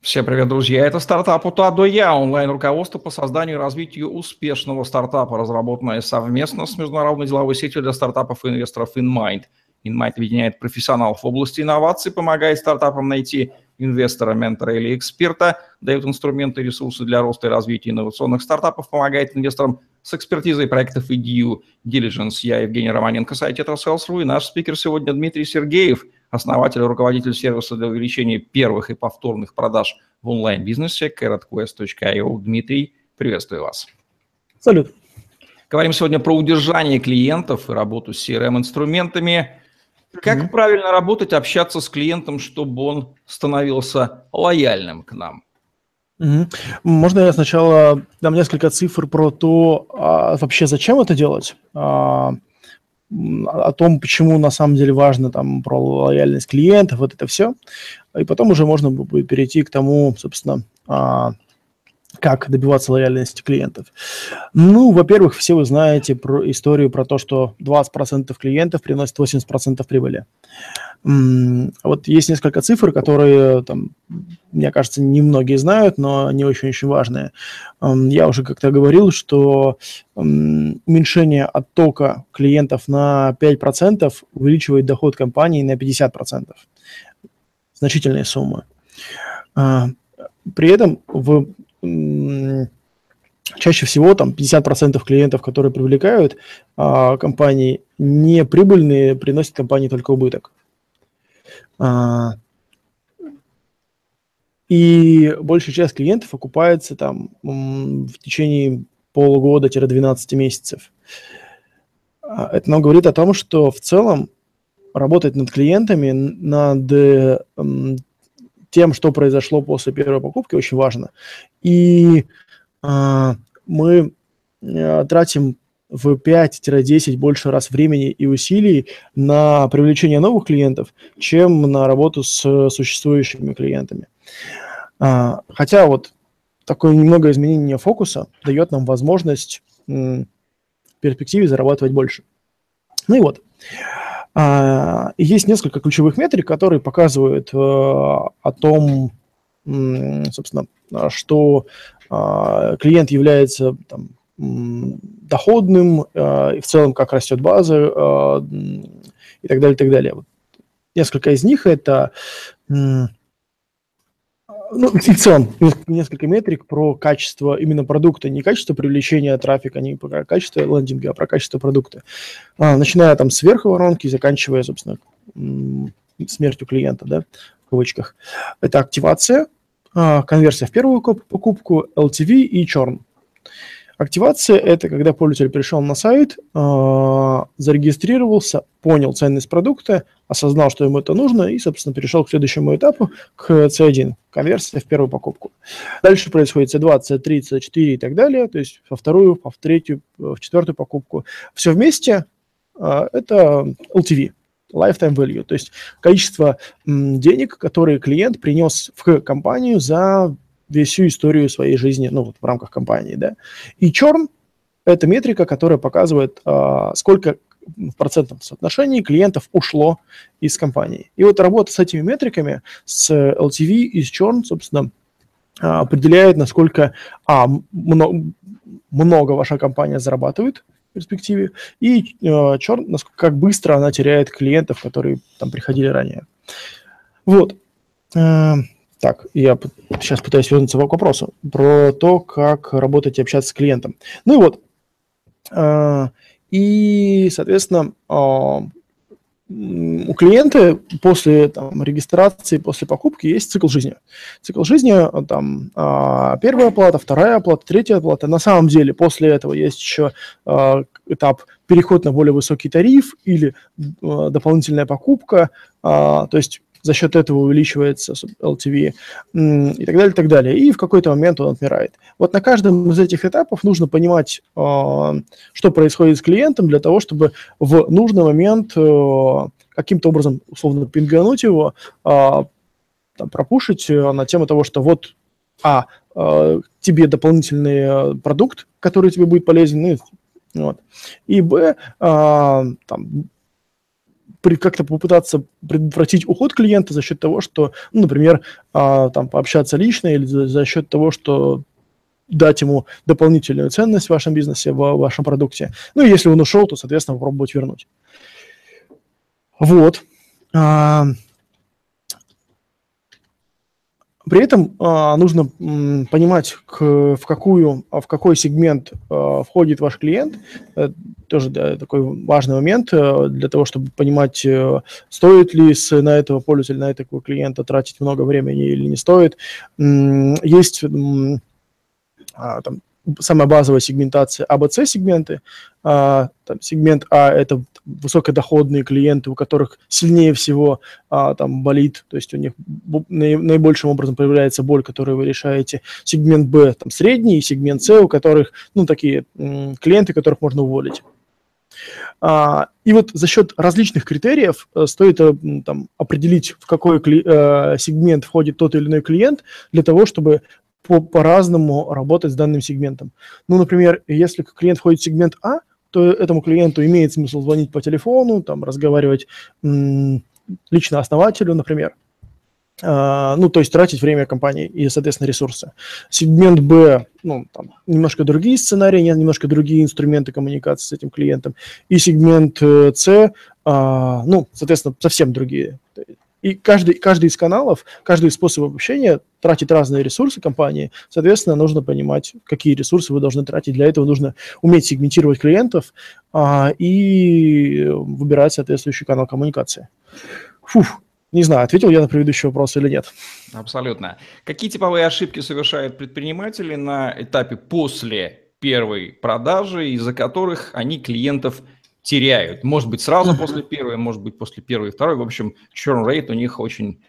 Всем привет, друзья! Это стартап от А до Я, онлайн-руководство по созданию и развитию успешного стартапа, разработанное совместно с международной деловой сетью для стартапов и инвесторов InMind. InMind объединяет профессионалов в области инноваций, помогает стартапам найти инвестора, ментора или эксперта, дает инструменты и ресурсы для роста и развития инновационных стартапов, помогает инвесторам с экспертизой проектов и due diligence. Я Евгений Романенко, сайт Tetrasales.ru и наш спикер сегодня Дмитрий Сергеев, основатель и руководитель сервиса для увеличения первых и повторных продаж в онлайн-бизнесе carrotquest.io. Дмитрий, приветствую вас. Салют. Говорим сегодня про удержание клиентов и работу с CRM-инструментами. Как mm-hmm. правильно работать, общаться с клиентом, чтобы он становился лояльным к нам? Угу. Можно я сначала дам несколько цифр про то, а, вообще зачем это делать, а, о том, почему на самом деле важно там про лояльность клиентов, вот это все, и потом уже можно будет перейти к тому, собственно, а, как добиваться лояльности клиентов? Ну, во-первых, все вы знаете про историю про то, что 20% клиентов приносят 80% прибыли. Вот есть несколько цифр, которые, там, мне кажется, немногие знают, но они очень-очень важные. Я уже как-то говорил, что уменьшение оттока клиентов на 5% увеличивает доход компании на 50%. Значительные суммы. А, при этом в чаще всего там 50% клиентов, которые привлекают а, компании, не прибыльные, приносят компании только убыток. А, и большая часть клиентов окупается там в течение полугода-12 месяцев. А, это нам говорит о том, что в целом работать над клиентами, над тем, что произошло после первой покупки, очень важно. И а, мы а, тратим в 5-10 больше раз времени и усилий на привлечение новых клиентов, чем на работу с существующими клиентами. А, хотя вот такое немного изменение фокуса дает нам возможность м, в перспективе зарабатывать больше. Ну и вот. А, есть несколько ключевых метрик, которые показывают э, о том, собственно, что а, клиент является там, доходным, э, и в целом как растет база и так далее, и так далее. Вот несколько из них это ну, в целом, несколько метрик про качество именно продукта, не качество привлечения трафика, не про качество лендинга, а про качество продукта. А, начиная там с воронки и заканчивая, собственно, смертью клиента, да, в кавычках. Это активация, а, конверсия в первую покупку, LTV и черн. Активация – это когда пользователь пришел на сайт, э, зарегистрировался, понял ценность продукта, осознал, что ему это нужно, и, собственно, перешел к следующему этапу, к C1, конверсия в первую покупку. Дальше происходит C2, C3, C4 и так далее, то есть во вторую, в третью, в четвертую покупку. Все вместе э, это LTV, lifetime value, то есть количество денег, которые клиент принес в компанию за всю историю своей жизни, ну, вот в рамках компании, да. И черн – это метрика, которая показывает, а, сколько в процентном соотношении клиентов ушло из компании. И вот работа с этими метриками, с LTV и с churn, собственно, а, определяет, насколько а, много, много ваша компания зарабатывает перспективе, и э, черн, насколько, как быстро она теряет клиентов, которые там приходили ранее. Вот. Э, так, я сейчас пытаюсь вернуться к вопросу про то, как работать и общаться с клиентом. Ну и вот. А, и, соответственно, а, у клиента после там, регистрации, после покупки есть цикл жизни. Цикл жизни, там, а, первая оплата, вторая оплата, третья оплата. На самом деле после этого есть еще этап переход на более высокий тариф или дополнительная покупка. То есть за счет этого увеличивается LTV и так далее, и так далее. И в какой-то момент он отмирает. Вот на каждом из этих этапов нужно понимать, а, что происходит с клиентом для того, чтобы в нужный момент а, каким-то образом, условно, пингануть его, а, там, пропушить на тему того, что вот, а, тебе дополнительный продукт, который тебе будет полезен, ну, вот. И б, там, как-то попытаться предотвратить уход клиента за счет того, что, ну, например, а, там пообщаться лично или за, за счет того, что дать ему дополнительную ценность в вашем бизнесе, в вашем продукте. Ну, если он ушел, то, соответственно, попробовать вернуть. Вот. А, при этом а, нужно м, понимать, к, в, какую, в какой сегмент а, входит ваш клиент. Это тоже да, такой важный момент а, для того, чтобы понимать, а, стоит ли с, на этого пользователя, на этого клиента тратить много времени или не стоит. М, есть м, а, там, самая базовая сегментация АБЦ-сегменты. А, там, сегмент А – это высокодоходные клиенты, у которых сильнее всего а, там болит, то есть у них наибольшим образом появляется боль, которую вы решаете. Сегмент Б – там средний, сегмент С, у которых, ну, такие клиенты, которых можно уволить. А, и вот за счет различных критериев э, стоит э, там, определить, в какой кли, э, сегмент входит тот или иной клиент, для того, чтобы по- по-разному работать с данным сегментом. Ну, например, если клиент входит в сегмент А, то этому клиенту имеет смысл звонить по телефону, там, разговаривать м- лично основателю, например. Uh, ну, то есть тратить время компании и, соответственно, ресурсы. Сегмент Б, ну, там, немножко другие сценарии, немножко другие инструменты коммуникации с этим клиентом. И сегмент э, С, uh, ну, соответственно, совсем другие. И каждый, каждый из каналов, каждый из способов общения тратит разные ресурсы компании. Соответственно, нужно понимать, какие ресурсы вы должны тратить. Для этого нужно уметь сегментировать клиентов а, и выбирать соответствующий канал коммуникации. Фух, не знаю, ответил я на предыдущий вопрос или нет. Абсолютно. Какие типовые ошибки совершают предприниматели на этапе после первой продажи, из-за которых они клиентов теряют. Может быть, сразу после первой, может быть, после первой и второй. В общем, churn rate у них очень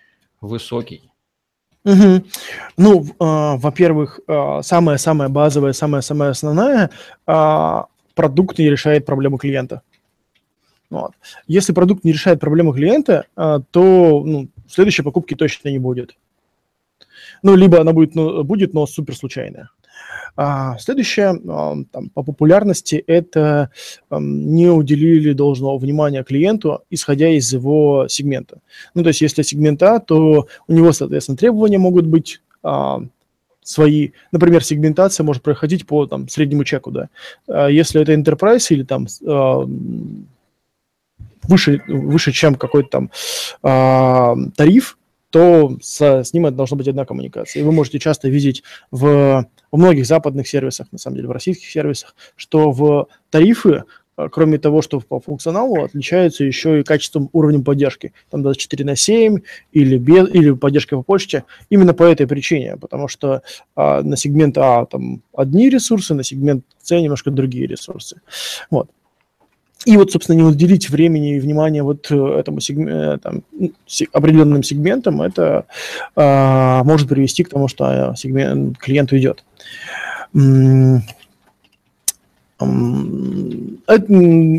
высокий. Угу. Ну, э, во-первых, э, самая-самая базовая, самая-самая основная, э, продукт не решает проблему клиента. Вот. Если продукт не решает проблему клиента, э, то ну, следующей покупки точно не будет. Ну, либо она будет, ну, будет, но супер случайная. А, следующее а, там, по популярности – это не уделили должного внимания клиенту, исходя из его сегмента. Ну, то есть если сегмент А, то у него, соответственно, требования могут быть а, свои, например, сегментация может проходить по там, среднему чеку, да. Если это enterprise или там выше, выше чем какой-то там тариф, то с, с ним это должна быть одна коммуникация. И вы можете часто видеть в, во многих западных сервисах, на самом деле в российских сервисах, что в тарифы, э, кроме того, что по функционалу, отличаются еще и качеством уровнем поддержки. Там 24 на 7 или, без, или поддержка по почте. Именно по этой причине, потому что а, на сегмент А там одни ресурсы, на сегмент С немножко другие ресурсы. Вот. И вот, собственно, не уделить времени и внимания вот э, этому сегменту, ну, определенным сегментам, это э, может привести к тому, что сегмент, клиент уйдет.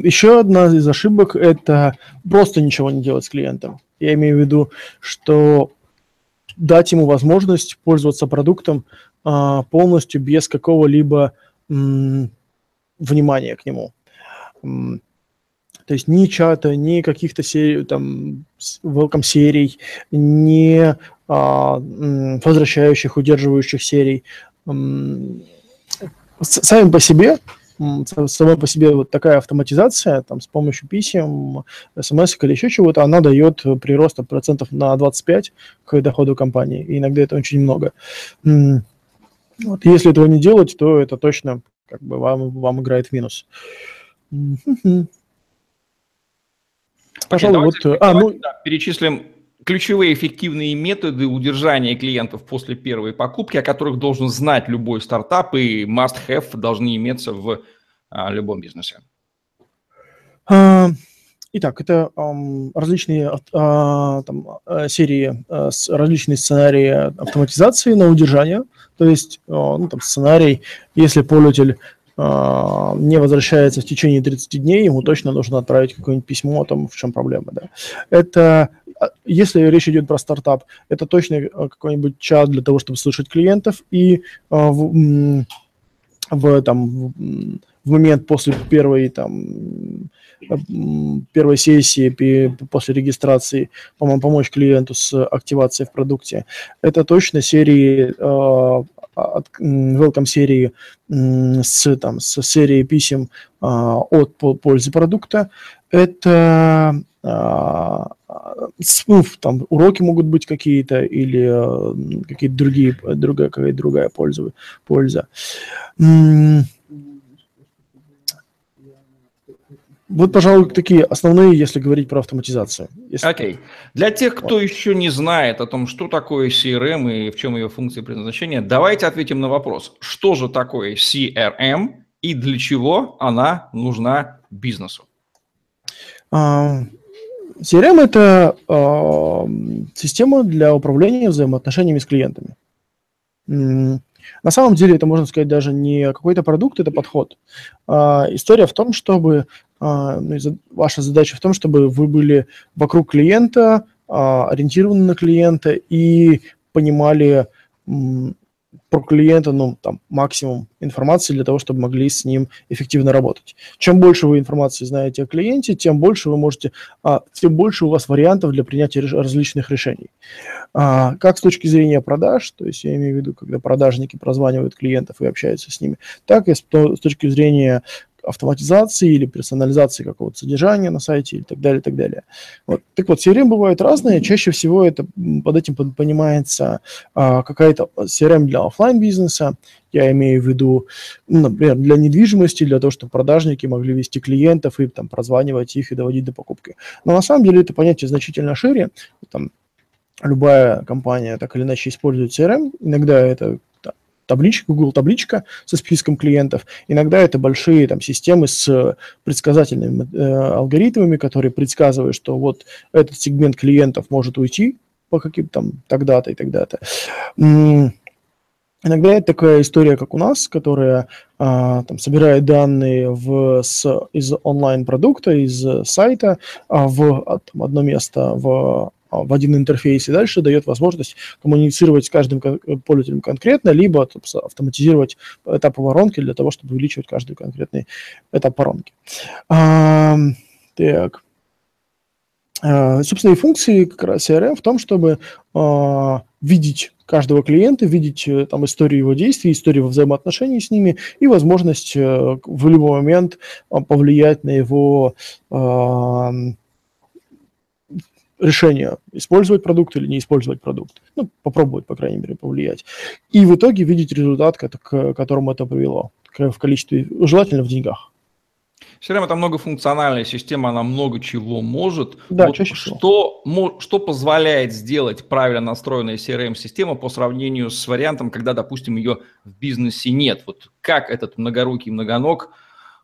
Еще одна из ошибок – это просто ничего не делать с клиентом. Я имею в виду, что дать ему возможность пользоваться продуктом а, полностью без какого-либо внимания к нему. То есть ни чата, ни каких-то серий, там, welcome серий, ни а, возвращающих, удерживающих серий. Сами по себе, сама по себе вот такая автоматизация, там, с помощью писем, смс или еще чего-то, она дает прирост процентов на 25 к доходу компании. И иногда это очень много. Вот, если этого не делать, то это точно как бы вам, вам играет в минус. Пожалуй, вот... Э, а, ну... да, перечислим ключевые эффективные методы удержания клиентов после первой покупки, о которых должен знать любой стартап и must-have должны иметься в а, любом бизнесе. А, итак, это различные uh, там, серии, uh, различные сценарии автоматизации на удержание. То есть ну, там, сценарий, если пользователь а, не возвращается в течение 30 дней, ему точно нужно отправить какое-нибудь письмо, там, в чем проблема, да. Это, а, если речь идет про стартап, это точно а, какой-нибудь чат для того, чтобы слышать клиентов и в, в, там, в момент после первой там первой сессии после регистрации помочь клиенту с активацией в продукте. Это точно серии от welcome серии с, там, с серией писем от пользы продукта. Это ну, там уроки могут быть какие-то или какие-то другие, другая, какая-то другая польза. польза. Вот, пожалуй, такие основные, если говорить про автоматизацию. Окей. Okay. Для тех, кто вот. еще не знает о том, что такое CRM и в чем ее функция предназначения, давайте ответим на вопрос, что же такое CRM и для чего она нужна бизнесу? CRM – это uh, система для управления взаимоотношениями с клиентами. На самом деле это, можно сказать, даже не какой-то продукт, это подход. А, история в том, чтобы а, ну, ваша задача в том, чтобы вы были вокруг клиента, а, ориентированы на клиента и понимали про клиента, ну, там, максимум информации для того, чтобы могли с ним эффективно работать. Чем больше вы информации знаете о клиенте, тем больше вы можете, а, тем больше у вас вариантов для принятия различных решений. А, как с точки зрения продаж, то есть я имею в виду, когда продажники прозванивают клиентов и общаются с ними, так и с, с точки зрения автоматизации или персонализации какого-то содержания на сайте и так далее, и так далее. Вот. Так вот, CRM бывают разные. Чаще всего это под этим понимается а, какая-то CRM для офлайн бизнеса. Я имею в виду, например, для недвижимости, для того, чтобы продажники могли вести клиентов и там прозванивать их и доводить до покупки. Но на самом деле это понятие значительно шире. Там, любая компания так или иначе использует CRM. Иногда это табличка, Google табличка со списком клиентов. Иногда это большие там, системы с предсказательными э, алгоритмами, которые предсказывают, что вот этот сегмент клиентов может уйти по каким-то там тогда-то и тогда-то. Иногда это такая история, как у нас, которая а, там, собирает данные в, с, из онлайн-продукта, из сайта а, в там, одно место в а, в один интерфейс и дальше дает возможность коммуницировать с каждым пользователем конкретно, либо автоматизировать этапы воронки для того, чтобы увеличивать каждый конкретный этап воронки. А, так. А, собственно, и функции как раз CRM в том, чтобы а, видеть каждого клиента, видеть э, там историю его действий, историю взаимоотношений с ними и возможность э, в любой момент повлиять на его решение, использовать продукт или не использовать продукт. Ну, попробовать, по крайней мере, повлиять. И в итоге видеть результат, к которому это привело, в количестве, желательно в деньгах. CRM – это многофункциональная система, она много чего может. Да, вот чаще всего. Что, что позволяет сделать правильно настроенная CRM-система по сравнению с вариантом, когда, допустим, ее в бизнесе нет? Вот как этот многорукий многоног,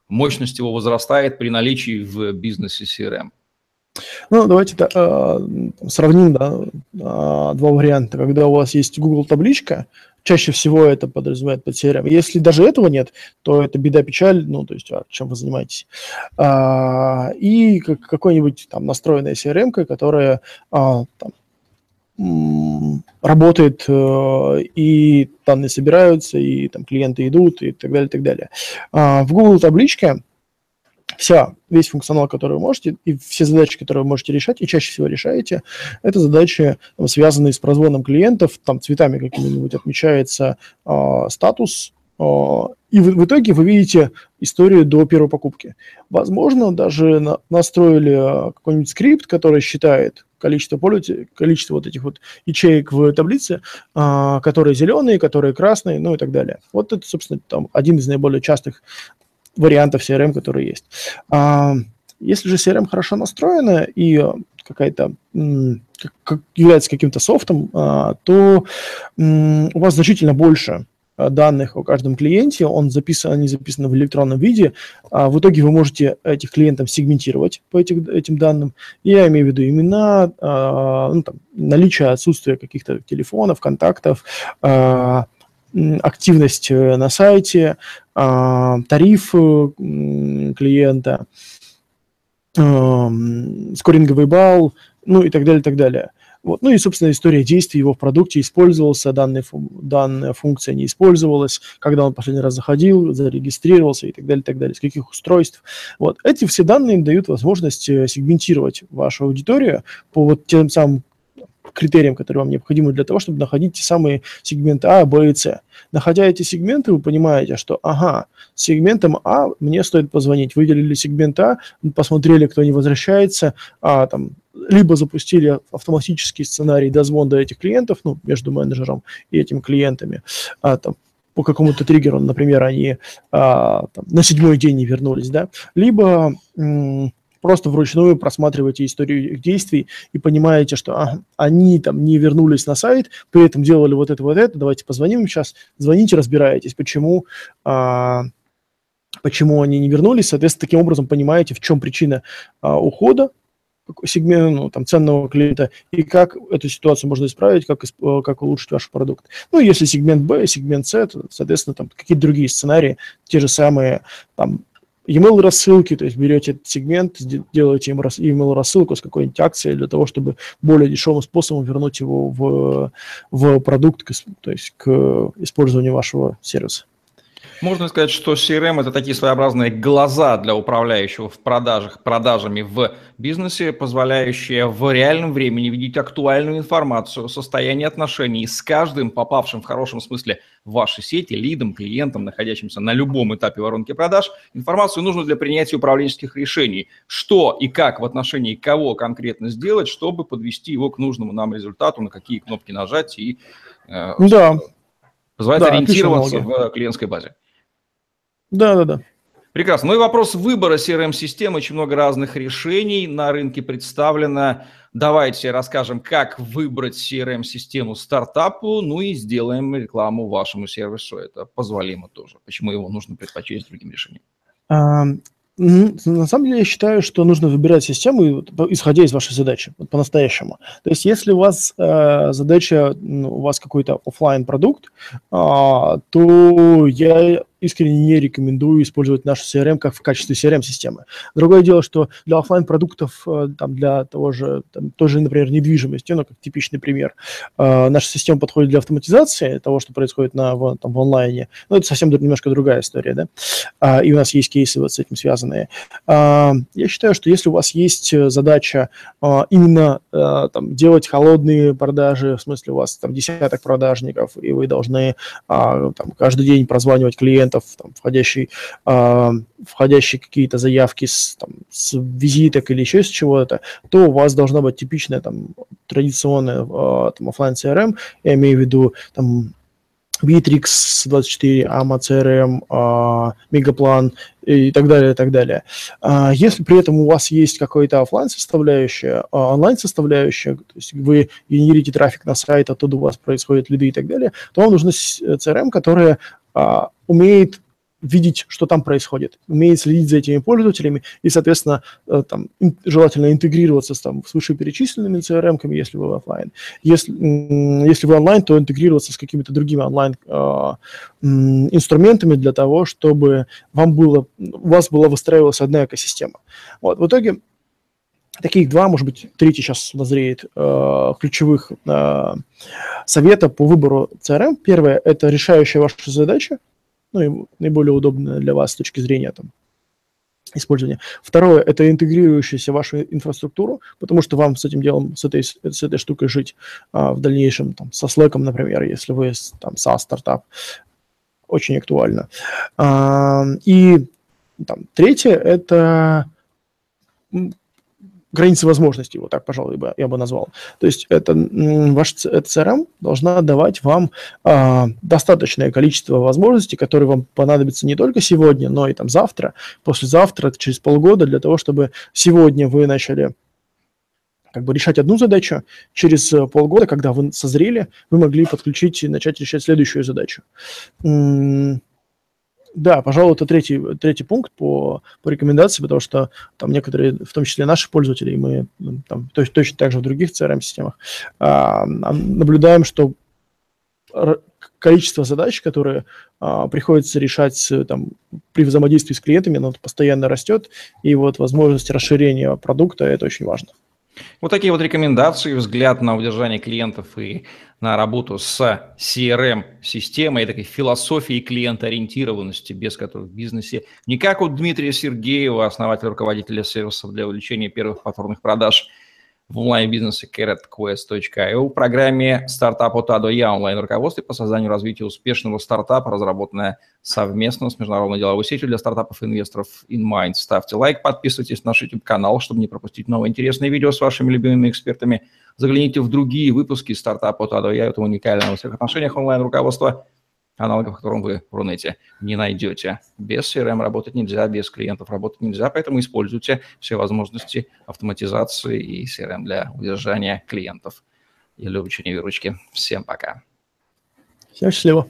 мощность его возрастает при наличии в бизнесе CRM? Ну, давайте да, э, сравним да, э, два варианта. Когда у вас есть Google табличка, чаще всего это подразумевает под CRM. Если даже этого нет, то это беда-печаль, ну, то есть, а чем вы занимаетесь. А, и как, какой-нибудь там настроенная CRM, которая а, там, работает, э, и данные собираются, и там клиенты идут, и так далее, и так далее. А, в Google табличке вся, весь функционал, который вы можете, и все задачи, которые вы можете решать, и чаще всего решаете, это задачи, там, связанные с прозвоном клиентов, там цветами какими-нибудь отмечается э, статус, э, и в, итоге вы видите историю до первой покупки. Возможно, даже на, настроили какой-нибудь скрипт, который считает количество пользователей, количество вот этих вот ячеек в таблице, а, которые зеленые, которые красные, ну и так далее. Вот это, собственно, там один из наиболее частых вариантов CRM, которые есть. А, если же CRM хорошо настроена и какая-то как, является каким-то софтом, а, то у вас значительно больше данных о каждом клиенте, он записан, они записаны в электронном виде, а в итоге вы можете этих клиентов сегментировать по этих, этим данным. Я имею в виду имена, а, ну, там, наличие, отсутствие каких-то телефонов, контактов, а, активность э, на сайте, а, тариф клиента, скоринговый балл, ну и так далее, так далее. Вот. Ну и, собственно, история действий его в продукте, использовался данная, данная функция, не использовалась, когда он последний раз заходил, зарегистрировался и так далее, так далее, с каких устройств. Вот. Эти все данные дают возможность э, сегментировать вашу аудиторию по вот тем самым критериям, которые вам необходимы для того, чтобы находить те самые сегменты А, Б и С. Находя эти сегменты, вы понимаете, что, ага, с сегментом А мне стоит позвонить. Выделили сегмент А, посмотрели, кто не возвращается, а, там, либо запустили автоматический сценарий дозвон до этих клиентов, ну, между менеджером и этими клиентами, а, там, по какому-то триггеру, например, они а, там, на седьмой день не вернулись, да, либо м- просто вручную просматриваете историю их действий и понимаете, что а, они там не вернулись на сайт, при этом делали вот это, вот это, давайте позвоним им сейчас, звоните, разбираетесь, почему, а, почему они не вернулись, соответственно, таким образом понимаете, в чем причина а, ухода, сегмента, ну, там, ценного клиента, и как эту ситуацию можно исправить, как, как улучшить ваш продукт. Ну, если сегмент B, сегмент C, то, соответственно, там какие-то другие сценарии, те же самые, там, email рассылки, то есть берете этот сегмент, делаете им email рассылку с какой-нибудь акцией для того, чтобы более дешевым способом вернуть его в, в продукт, то есть к использованию вашего сервиса. Можно сказать, что CRM – это такие своеобразные глаза для управляющего в продажах, продажами в бизнесе, позволяющие в реальном времени видеть актуальную информацию о состоянии отношений с каждым попавшим в хорошем смысле в ваши сети, лидом, клиентом, находящимся на любом этапе воронки продаж. Информацию нужно для принятия управленческих решений. Что и как в отношении кого конкретно сделать, чтобы подвести его к нужному нам результату, на какие кнопки нажать и э, да. позволять да, ориентироваться в клиентской базе. Да, да, да. Прекрасно. Ну и вопрос выбора CRM-системы. Очень много разных решений на рынке представлено. Давайте расскажем, как выбрать CRM-систему стартапу, ну и сделаем рекламу вашему сервису. Это позволимо тоже. Почему его нужно предпочесть другим решениям? На самом деле я считаю, что нужно выбирать систему, исходя из вашей задачи, вот по-настоящему. То есть если у вас э, задача, ну, у вас какой-то офлайн продукт, э, то я искренне не рекомендую использовать нашу CRM как в качестве CRM-системы. Другое дело, что для офлайн продуктов э, там, для того же, там, тоже, например, недвижимости, ну, как типичный пример, э, наша система подходит для автоматизации того, что происходит на, в, там, в онлайне. Ну, это совсем немножко другая история, да, а, и у нас есть кейсы вот с этим связанные. А, я считаю, что если у вас есть задача а, именно а, там, делать холодные продажи, в смысле у вас там десяток продажников, и вы должны а, там, каждый день прозванивать клиентов, клиентов, там, входящий, э, входящие какие-то заявки с, там, с визиток или еще с чего-то, то у вас должна быть типичная там, традиционная э, там, офлайн CRM, я имею в виду там, Bittrex 24, AMA CRM, э, Мегаплан и так далее, и так далее. А, если при этом у вас есть какая-то офлайн составляющая, а, онлайн составляющая, то есть вы генерите трафик на сайт, оттуда у вас происходят лиды и так далее, то вам нужна CRM, которая умеет видеть, что там происходит, умеет следить за этими пользователями и, соответственно, э, там, желательно интегрироваться с, там, с вышеперечисленными CRM-ками, если вы офлайн. Если, если вы онлайн, то интегрироваться с какими-то другими онлайн-инструментами а, для того, чтобы вам было, у вас была выстраивалась одна экосистема. Вот. В итоге таких два, может быть, третий сейчас назреет, э, ключевых э, совета по выбору CRM. Первое – это решающая ваша задача, ну и наиболее удобная для вас с точки зрения там, использования. Второе – это интегрирующаяся вашу инфраструктуру, потому что вам с этим делом, с этой, с этой штукой жить а, в дальнейшем, там, со Slack, например, если вы там SaaS-стартап, очень актуально. А, и там, третье – это границы возможностей, вот так, пожалуй, я бы назвал. То есть это ваш CRM должна давать вам а, достаточное количество возможностей, которые вам понадобятся не только сегодня, но и там завтра, послезавтра, через полгода, для того, чтобы сегодня вы начали как бы решать одну задачу, через полгода, когда вы созрели, вы могли подключить и начать решать следующую задачу. Да, пожалуй, это третий, третий пункт по, по рекомендации, потому что там некоторые, в том числе наши пользователи, и мы ну, там, точно, точно так же в других CRM-системах, а, наблюдаем, что количество задач, которые а, приходится решать там, при взаимодействии с клиентами, оно постоянно растет, и вот возможность расширения продукта – это очень важно. Вот такие вот рекомендации, взгляд на удержание клиентов и на работу с CRM-системой и такой философией клиентоориентированности, без которой в бизнесе не как у Дмитрия Сергеева, основателя руководителя сервисов для увеличения первых повторных продаж – в онлайн-бизнесе carrotquest.io в программе «Стартап от А до Я» онлайн-руководстве по созданию и развитию успешного стартапа, разработанная совместно с международной деловой сетью для стартапов и инвесторов InMind. Ставьте лайк, подписывайтесь на наш YouTube-канал, чтобы не пропустить новые интересные видео с вашими любимыми экспертами. Загляните в другие выпуски «Стартап от А до Я». Это уникальное во всех отношениях онлайн-руководство – аналогов, которым вы в Рунете не найдете. Без CRM работать нельзя, без клиентов работать нельзя, поэтому используйте все возможности автоматизации и CRM для удержания клиентов и для увеличения выручки. Всем пока. Всем счастливо.